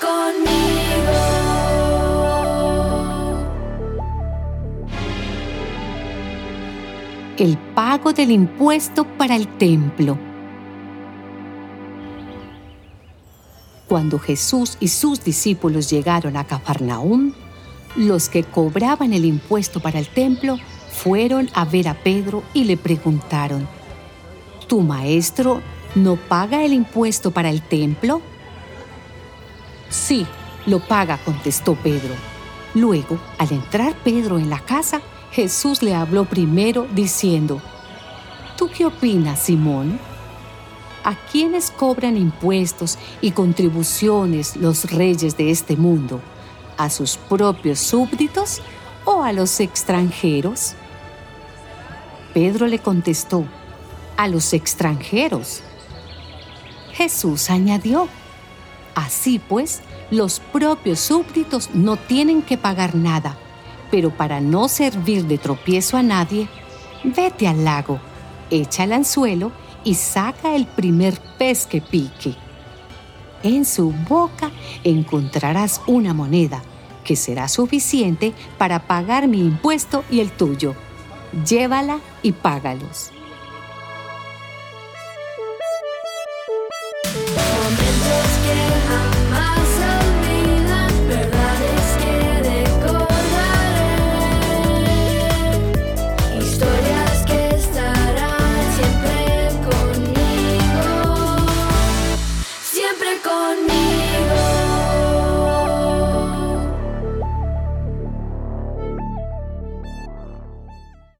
conmigo. El pago del impuesto para el templo. Cuando Jesús y sus discípulos llegaron a Cafarnaúm, los que cobraban el impuesto para el templo fueron a ver a Pedro y le preguntaron, ¿Tu maestro no paga el impuesto para el templo? Sí, lo paga, contestó Pedro. Luego, al entrar Pedro en la casa, Jesús le habló primero diciendo, ¿Tú qué opinas, Simón? ¿A quiénes cobran impuestos y contribuciones los reyes de este mundo? ¿A sus propios súbditos o a los extranjeros? Pedro le contestó, a los extranjeros. Jesús añadió, Así pues, los propios súbditos no tienen que pagar nada, pero para no servir de tropiezo a nadie, vete al lago, echa el anzuelo y saca el primer pez que pique. En su boca encontrarás una moneda que será suficiente para pagar mi impuesto y el tuyo. Llévala y págalos. Más salida, verdades que recordaré, Historias que estarán siempre conmigo, siempre conmigo.